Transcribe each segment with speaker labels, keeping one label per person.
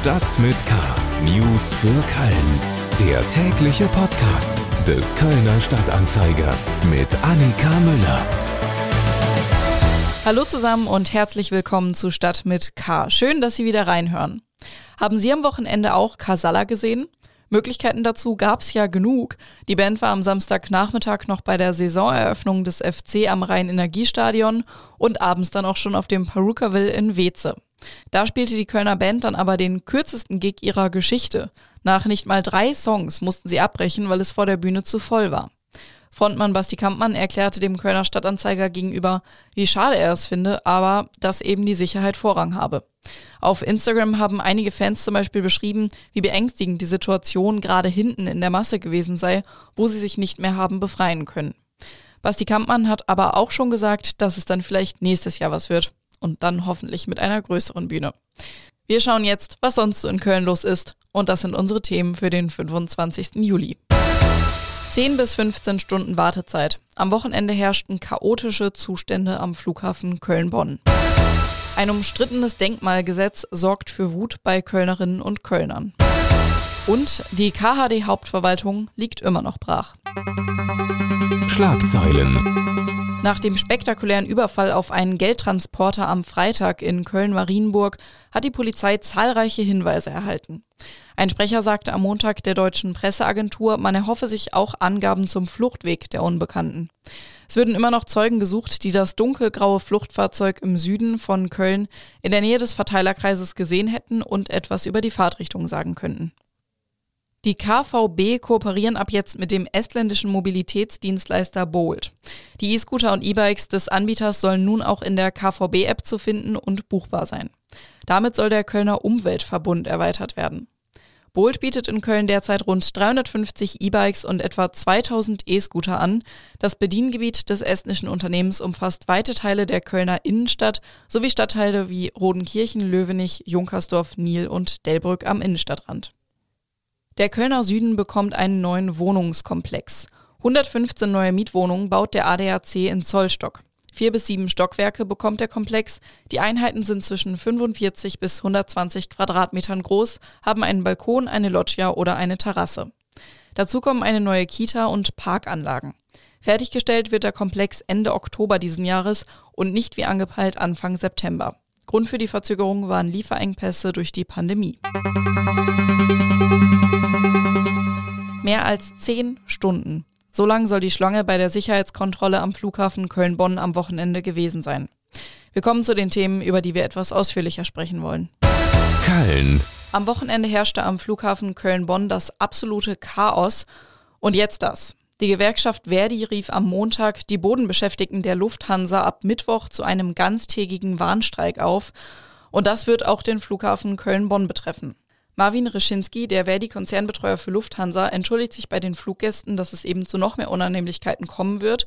Speaker 1: Stadt mit K. News für Köln. Der tägliche Podcast des Kölner Stadtanzeiger mit Annika Müller.
Speaker 2: Hallo zusammen und herzlich willkommen zu Stadt mit K. Schön, dass Sie wieder reinhören. Haben Sie am Wochenende auch Kasala gesehen? Möglichkeiten dazu gab es ja genug. Die Band war am Samstagnachmittag noch bei der Saisoneröffnung des FC am Rhein-Energiestadion und abends dann auch schon auf dem Perukaville in Weze. Da spielte die Kölner Band dann aber den kürzesten Gig ihrer Geschichte. Nach nicht mal drei Songs mussten sie abbrechen, weil es vor der Bühne zu voll war. Frontmann Basti Kampmann erklärte dem Kölner Stadtanzeiger gegenüber, wie schade er es finde, aber dass eben die Sicherheit Vorrang habe. Auf Instagram haben einige Fans zum Beispiel beschrieben, wie beängstigend die Situation gerade hinten in der Masse gewesen sei, wo sie sich nicht mehr haben befreien können. Basti Kampmann hat aber auch schon gesagt, dass es dann vielleicht nächstes Jahr was wird. Und dann hoffentlich mit einer größeren Bühne. Wir schauen jetzt, was sonst so in Köln los ist. Und das sind unsere Themen für den 25. Juli. 10 bis 15 Stunden Wartezeit. Am Wochenende herrschten chaotische Zustände am Flughafen Köln-Bonn. Ein umstrittenes Denkmalgesetz sorgt für Wut bei Kölnerinnen und Kölnern. Und die KHD-Hauptverwaltung liegt immer noch brach.
Speaker 1: Schlagzeilen.
Speaker 2: Nach dem spektakulären Überfall auf einen Geldtransporter am Freitag in Köln-Marienburg hat die Polizei zahlreiche Hinweise erhalten. Ein Sprecher sagte am Montag der deutschen Presseagentur, man erhoffe sich auch Angaben zum Fluchtweg der Unbekannten. Es würden immer noch Zeugen gesucht, die das dunkelgraue Fluchtfahrzeug im Süden von Köln in der Nähe des Verteilerkreises gesehen hätten und etwas über die Fahrtrichtung sagen könnten. Die KVB kooperieren ab jetzt mit dem estländischen Mobilitätsdienstleister Bolt. Die E-Scooter und E-Bikes des Anbieters sollen nun auch in der KVB-App zu finden und buchbar sein. Damit soll der Kölner Umweltverbund erweitert werden. Bolt bietet in Köln derzeit rund 350 E-Bikes und etwa 2000 E-Scooter an. Das Bediengebiet des estnischen Unternehmens umfasst weite Teile der Kölner Innenstadt sowie Stadtteile wie Rodenkirchen, Löwenich, Junkersdorf, Niel und Delbrück am Innenstadtrand. Der Kölner Süden bekommt einen neuen Wohnungskomplex. 115 neue Mietwohnungen baut der ADAC in Zollstock. Vier bis sieben Stockwerke bekommt der Komplex. Die Einheiten sind zwischen 45 bis 120 Quadratmetern groß, haben einen Balkon, eine Loggia oder eine Terrasse. Dazu kommen eine neue Kita und Parkanlagen. Fertiggestellt wird der Komplex Ende Oktober diesen Jahres und nicht wie angepeilt Anfang September. Grund für die Verzögerung waren Lieferengpässe durch die Pandemie. Mehr als zehn Stunden so lang soll die Schlange bei der Sicherheitskontrolle am Flughafen Köln-Bonn am Wochenende gewesen sein. Wir kommen zu den Themen, über die wir etwas ausführlicher sprechen wollen.
Speaker 1: Köln.
Speaker 2: Am Wochenende herrschte am Flughafen Köln-Bonn das absolute Chaos. Und jetzt das. Die Gewerkschaft Verdi rief am Montag die Bodenbeschäftigten der Lufthansa ab Mittwoch zu einem ganztägigen Warnstreik auf. Und das wird auch den Flughafen Köln-Bonn betreffen. Marvin Reschinski, der Verdi-Konzernbetreuer für Lufthansa, entschuldigt sich bei den Fluggästen, dass es eben zu noch mehr Unannehmlichkeiten kommen wird.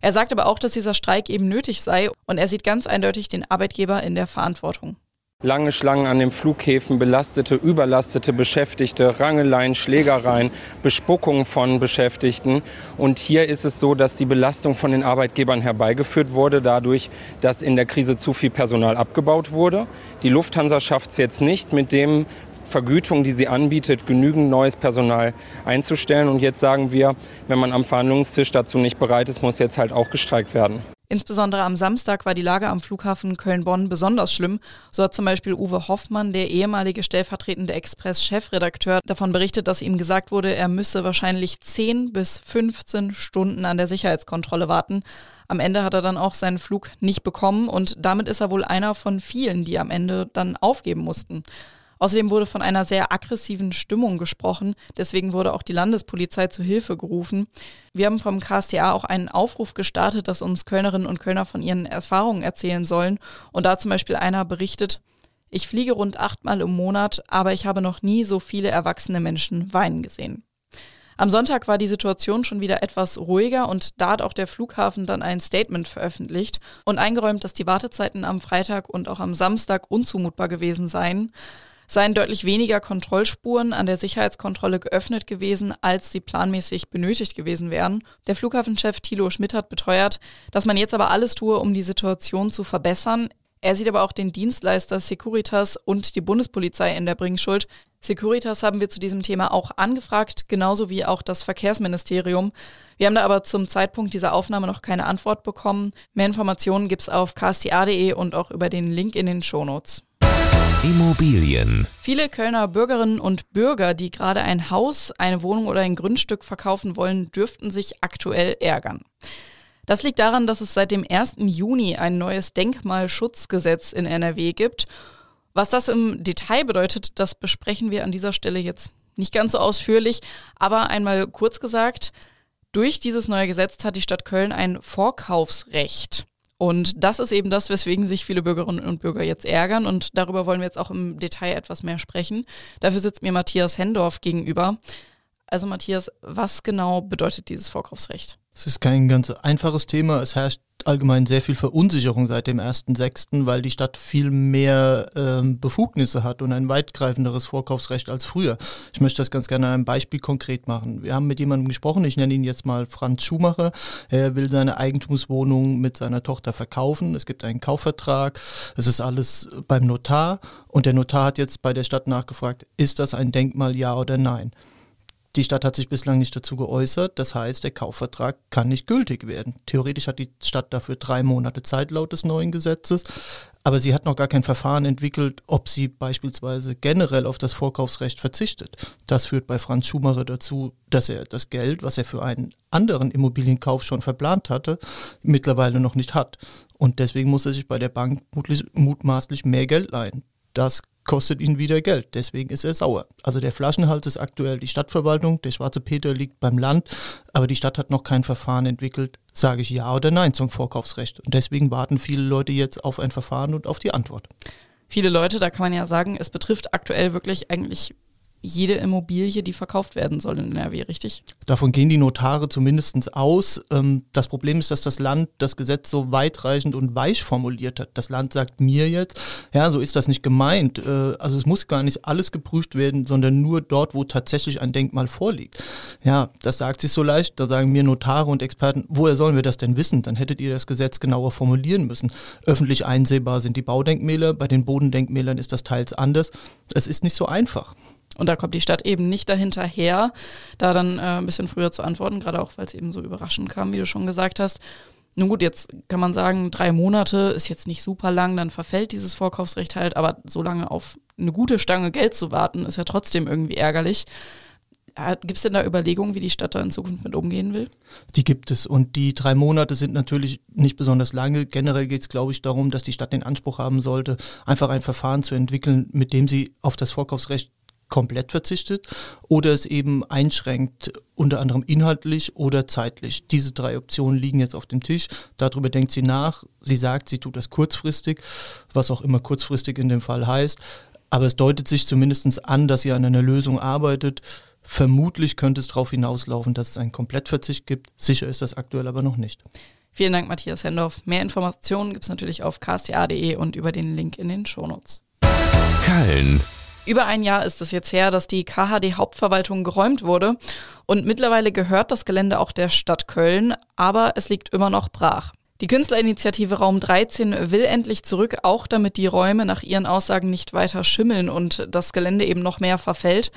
Speaker 2: Er sagt aber auch, dass dieser Streik eben nötig sei und er sieht ganz eindeutig den Arbeitgeber in der Verantwortung.
Speaker 3: Lange Schlangen an den Flughäfen, belastete, überlastete Beschäftigte, Rangeleien, Schlägereien, Bespuckung von Beschäftigten. Und hier ist es so, dass die Belastung von den Arbeitgebern herbeigeführt wurde, dadurch, dass in der Krise zu viel Personal abgebaut wurde. Die Lufthansa schafft es jetzt nicht, mit dem Vergütung, die sie anbietet, genügend neues Personal einzustellen. Und jetzt sagen wir, wenn man am Verhandlungstisch dazu nicht bereit ist, muss jetzt halt auch gestreikt werden.
Speaker 2: Insbesondere am Samstag war die Lage am Flughafen Köln-Bonn besonders schlimm. So hat zum Beispiel Uwe Hoffmann, der ehemalige stellvertretende Express-Chefredakteur, davon berichtet, dass ihm gesagt wurde, er müsse wahrscheinlich 10 bis 15 Stunden an der Sicherheitskontrolle warten. Am Ende hat er dann auch seinen Flug nicht bekommen und damit ist er wohl einer von vielen, die am Ende dann aufgeben mussten. Außerdem wurde von einer sehr aggressiven Stimmung gesprochen. Deswegen wurde auch die Landespolizei zu Hilfe gerufen. Wir haben vom KSTA auch einen Aufruf gestartet, dass uns Kölnerinnen und Kölner von ihren Erfahrungen erzählen sollen. Und da zum Beispiel einer berichtet, ich fliege rund achtmal im Monat, aber ich habe noch nie so viele erwachsene Menschen weinen gesehen. Am Sonntag war die Situation schon wieder etwas ruhiger und da hat auch der Flughafen dann ein Statement veröffentlicht und eingeräumt, dass die Wartezeiten am Freitag und auch am Samstag unzumutbar gewesen seien seien deutlich weniger Kontrollspuren an der Sicherheitskontrolle geöffnet gewesen, als sie planmäßig benötigt gewesen wären. Der Flughafenchef Thilo Schmidt hat beteuert, dass man jetzt aber alles tue, um die Situation zu verbessern. Er sieht aber auch den Dienstleister Securitas und die Bundespolizei in der Bringschuld. Securitas haben wir zu diesem Thema auch angefragt, genauso wie auch das Verkehrsministerium. Wir haben da aber zum Zeitpunkt dieser Aufnahme noch keine Antwort bekommen. Mehr Informationen gibt es auf ksta.de und auch über den Link in den Shownotes.
Speaker 1: Immobilien.
Speaker 2: Viele Kölner Bürgerinnen und Bürger, die gerade ein Haus, eine Wohnung oder ein Grundstück verkaufen wollen, dürften sich aktuell ärgern. Das liegt daran, dass es seit dem 1. Juni ein neues Denkmalschutzgesetz in NRW gibt. Was das im Detail bedeutet, das besprechen wir an dieser Stelle jetzt nicht ganz so ausführlich, aber einmal kurz gesagt, durch dieses neue Gesetz hat die Stadt Köln ein Vorkaufsrecht. Und das ist eben das, weswegen sich viele Bürgerinnen und Bürger jetzt ärgern. Und darüber wollen wir jetzt auch im Detail etwas mehr sprechen. Dafür sitzt mir Matthias Hendorf gegenüber. Also Matthias, was genau bedeutet dieses Vorkaufsrecht?
Speaker 4: Es ist kein ganz einfaches Thema. Es herrscht allgemein sehr viel Verunsicherung seit dem 1.6., weil die Stadt viel mehr ähm, Befugnisse hat und ein weitgreifenderes Vorkaufsrecht als früher. Ich möchte das ganz gerne an einem Beispiel konkret machen. Wir haben mit jemandem gesprochen, ich nenne ihn jetzt mal Franz Schumacher. Er will seine Eigentumswohnung mit seiner Tochter verkaufen. Es gibt einen Kaufvertrag. Es ist alles beim Notar. Und der Notar hat jetzt bei der Stadt nachgefragt, ist das ein Denkmal, ja oder nein? Die Stadt hat sich bislang nicht dazu geäußert. Das heißt, der Kaufvertrag kann nicht gültig werden. Theoretisch hat die Stadt dafür drei Monate Zeit laut des neuen Gesetzes. Aber sie hat noch gar kein Verfahren entwickelt, ob sie beispielsweise generell auf das Vorkaufsrecht verzichtet. Das führt bei Franz Schumacher dazu, dass er das Geld, was er für einen anderen Immobilienkauf schon verplant hatte, mittlerweile noch nicht hat. Und deswegen muss er sich bei der Bank mutmaßlich mehr Geld leihen. Das kostet ihn wieder Geld. Deswegen ist er sauer. Also der Flaschenhals ist aktuell die Stadtverwaltung, der schwarze Peter liegt beim Land, aber die Stadt hat noch kein Verfahren entwickelt. Sage ich ja oder nein zum Vorkaufsrecht. Und deswegen warten viele Leute jetzt auf ein Verfahren und auf die Antwort.
Speaker 2: Viele Leute, da kann man ja sagen, es betrifft aktuell wirklich eigentlich jede Immobilie, die verkauft werden soll in NRW, richtig?
Speaker 4: Davon gehen die Notare zumindest aus. Ähm, das Problem ist, dass das Land das Gesetz so weitreichend und weich formuliert hat. Das Land sagt mir jetzt, ja, so ist das nicht gemeint. Äh, also es muss gar nicht alles geprüft werden, sondern nur dort, wo tatsächlich ein Denkmal vorliegt. Ja, das sagt sich so leicht. Da sagen mir Notare und Experten, woher sollen wir das denn wissen? Dann hättet ihr das Gesetz genauer formulieren müssen. Öffentlich einsehbar sind die Baudenkmäler, bei den Bodendenkmälern ist das teils anders. Es ist nicht so einfach.
Speaker 2: Und da kommt die Stadt eben nicht dahinterher, da dann äh, ein bisschen früher zu antworten, gerade auch, weil es eben so überraschend kam, wie du schon gesagt hast. Nun gut, jetzt kann man sagen, drei Monate ist jetzt nicht super lang, dann verfällt dieses Vorkaufsrecht halt, aber so lange auf eine gute Stange Geld zu warten, ist ja trotzdem irgendwie ärgerlich. Gibt es denn da Überlegungen, wie die Stadt da in Zukunft mit umgehen will?
Speaker 4: Die gibt es und die drei Monate sind natürlich nicht besonders lange. Generell geht es, glaube ich, darum, dass die Stadt den Anspruch haben sollte, einfach ein Verfahren zu entwickeln, mit dem sie auf das Vorkaufsrecht komplett verzichtet oder es eben einschränkt, unter anderem inhaltlich oder zeitlich. Diese drei Optionen liegen jetzt auf dem Tisch. Darüber denkt sie nach. Sie sagt, sie tut das kurzfristig, was auch immer kurzfristig in dem Fall heißt. Aber es deutet sich zumindest an, dass sie an einer Lösung arbeitet. Vermutlich könnte es darauf hinauslaufen, dass es einen Komplettverzicht gibt. Sicher ist das aktuell aber noch nicht.
Speaker 2: Vielen Dank, Matthias Hendorf. Mehr Informationen gibt es natürlich auf ksta.de und über den Link in den Shownotes.
Speaker 1: Köln.
Speaker 2: Über ein Jahr ist es jetzt her, dass die KHD-Hauptverwaltung geräumt wurde und mittlerweile gehört das Gelände auch der Stadt Köln, aber es liegt immer noch brach. Die Künstlerinitiative Raum 13 will endlich zurück, auch damit die Räume nach ihren Aussagen nicht weiter schimmeln und das Gelände eben noch mehr verfällt.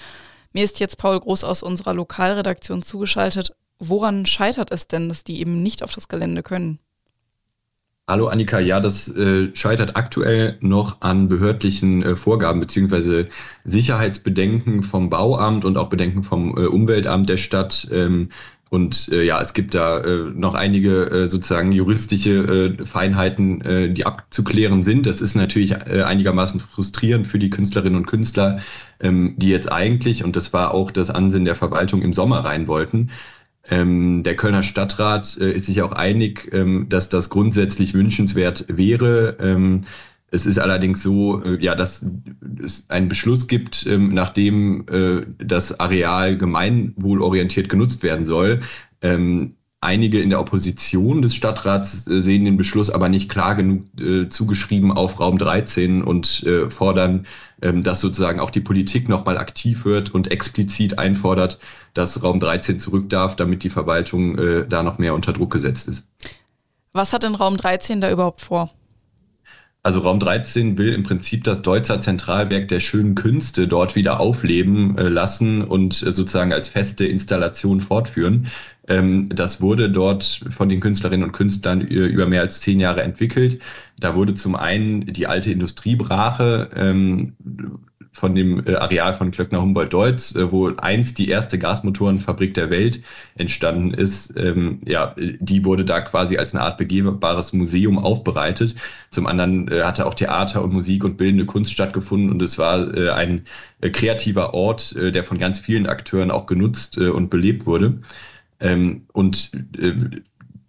Speaker 2: Mir ist jetzt Paul Groß aus unserer Lokalredaktion zugeschaltet. Woran scheitert es denn, dass die eben nicht auf das Gelände können?
Speaker 5: Hallo Annika, ja, das äh, scheitert aktuell noch an behördlichen äh, Vorgaben beziehungsweise Sicherheitsbedenken vom Bauamt und auch Bedenken vom äh, Umweltamt der Stadt. Ähm, und äh, ja, es gibt da äh, noch einige äh, sozusagen juristische Feinheiten, die abzuklären sind. Das ist natürlich einigermaßen frustrierend für die Künstlerinnen und Künstler, ähm, die jetzt eigentlich, und das war auch das Ansinnen der Verwaltung, im Sommer rein wollten. Ähm, der Kölner Stadtrat äh, ist sich auch einig, ähm, dass das grundsätzlich wünschenswert wäre. Ähm, es ist allerdings so, äh, ja, dass es einen Beschluss gibt, ähm, nachdem äh, das Areal gemeinwohlorientiert genutzt werden soll. Einige in der Opposition des Stadtrats äh, sehen den Beschluss aber nicht klar genug äh, zugeschrieben auf Raum 13 und äh, fordern, ähm, dass sozusagen auch die Politik nochmal aktiv wird und explizit einfordert, dass Raum 13 zurück darf, damit die Verwaltung äh, da noch mehr unter Druck gesetzt ist.
Speaker 2: Was hat denn Raum 13 da überhaupt vor?
Speaker 5: Also Raum 13 will im Prinzip das Deutzer Zentralwerk der schönen Künste dort wieder aufleben äh, lassen und äh, sozusagen als feste Installation fortführen. Ähm, das wurde dort von den Künstlerinnen und Künstlern über mehr als zehn Jahre entwickelt. Da wurde zum einen die alte Industriebrache ähm, von dem äh, Areal von Klöckner Humboldt-Deutz, äh, wo einst die erste Gasmotorenfabrik der Welt entstanden ist. Ähm, ja, die wurde da quasi als eine Art begehbares Museum aufbereitet. Zum anderen äh, hatte auch Theater und Musik und bildende Kunst stattgefunden und es war äh, ein äh, kreativer Ort, äh, der von ganz vielen Akteuren auch genutzt äh, und belebt wurde. Ähm, und äh,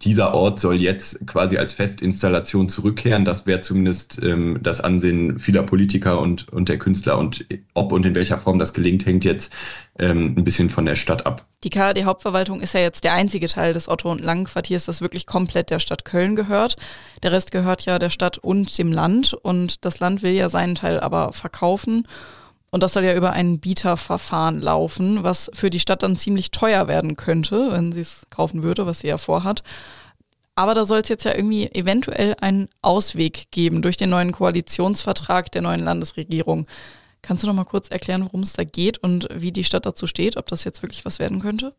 Speaker 5: dieser Ort soll jetzt quasi als Festinstallation zurückkehren. Das wäre zumindest ähm, das Ansehen vieler Politiker und, und der Künstler. Und ob und in welcher Form das gelingt, hängt jetzt ähm, ein bisschen von der Stadt ab.
Speaker 2: Die KAD-Hauptverwaltung ist ja jetzt der einzige Teil des Otto- und Langen-Quartiers, das wirklich komplett der Stadt Köln gehört. Der Rest gehört ja der Stadt und dem Land. Und das Land will ja seinen Teil aber verkaufen. Und das soll ja über ein Bieterverfahren laufen, was für die Stadt dann ziemlich teuer werden könnte, wenn sie es kaufen würde, was sie ja vorhat. Aber da soll es jetzt ja irgendwie eventuell einen Ausweg geben durch den neuen Koalitionsvertrag der neuen Landesregierung. Kannst du noch mal kurz erklären, worum es da geht und wie die Stadt dazu steht, ob das jetzt wirklich was werden könnte?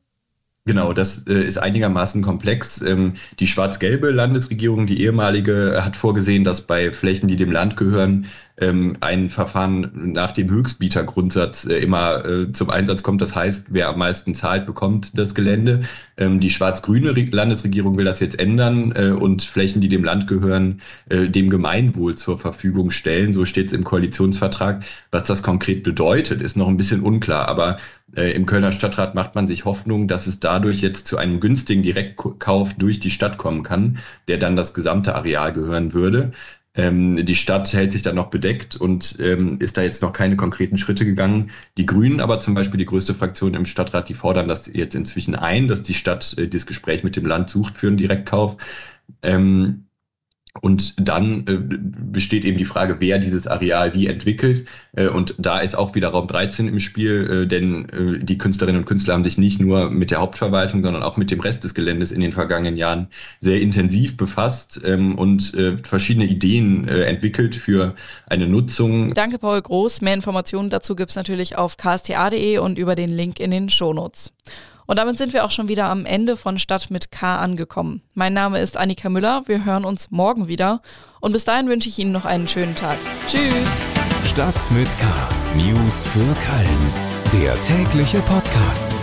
Speaker 5: Genau, das äh, ist einigermaßen komplex. Ähm, die schwarz-gelbe Landesregierung, die ehemalige, hat vorgesehen, dass bei Flächen, die dem Land gehören, ähm, ein Verfahren nach dem Höchstbietergrundsatz äh, immer äh, zum Einsatz kommt. Das heißt, wer am meisten zahlt, bekommt das Gelände. Ähm, die schwarz-grüne Landesregierung will das jetzt ändern äh, und Flächen, die dem Land gehören, äh, dem Gemeinwohl zur Verfügung stellen. So steht es im Koalitionsvertrag. Was das konkret bedeutet, ist noch ein bisschen unklar. Aber äh, im Kölner Stadtrat macht man sich Hoffnung, dass es dadurch jetzt zu einem günstigen Direktkauf durch die Stadt kommen kann, der dann das gesamte Areal gehören würde. Ähm, die Stadt hält sich dann noch bedeckt und ähm, ist da jetzt noch keine konkreten Schritte gegangen. Die Grünen aber zum Beispiel, die größte Fraktion im Stadtrat, die fordern das jetzt inzwischen ein, dass die Stadt äh, das Gespräch mit dem Land sucht für einen Direktkauf. Ähm, und dann äh, besteht eben die Frage, wer dieses Areal wie entwickelt. Äh, und da ist auch wieder Raum 13 im Spiel, äh, denn äh, die Künstlerinnen und Künstler haben sich nicht nur mit der Hauptverwaltung, sondern auch mit dem Rest des Geländes in den vergangenen Jahren sehr intensiv befasst ähm, und äh, verschiedene Ideen äh, entwickelt für eine Nutzung.
Speaker 2: Danke, Paul Groß. Mehr Informationen dazu gibt's natürlich auf ksta.de und über den Link in den Shownotes. Und damit sind wir auch schon wieder am Ende von Stadt mit K angekommen. Mein Name ist Annika Müller. Wir hören uns morgen wieder. Und bis dahin wünsche ich Ihnen noch einen schönen Tag. Tschüss.
Speaker 1: Stadt mit K. News für Köln. Der tägliche Podcast.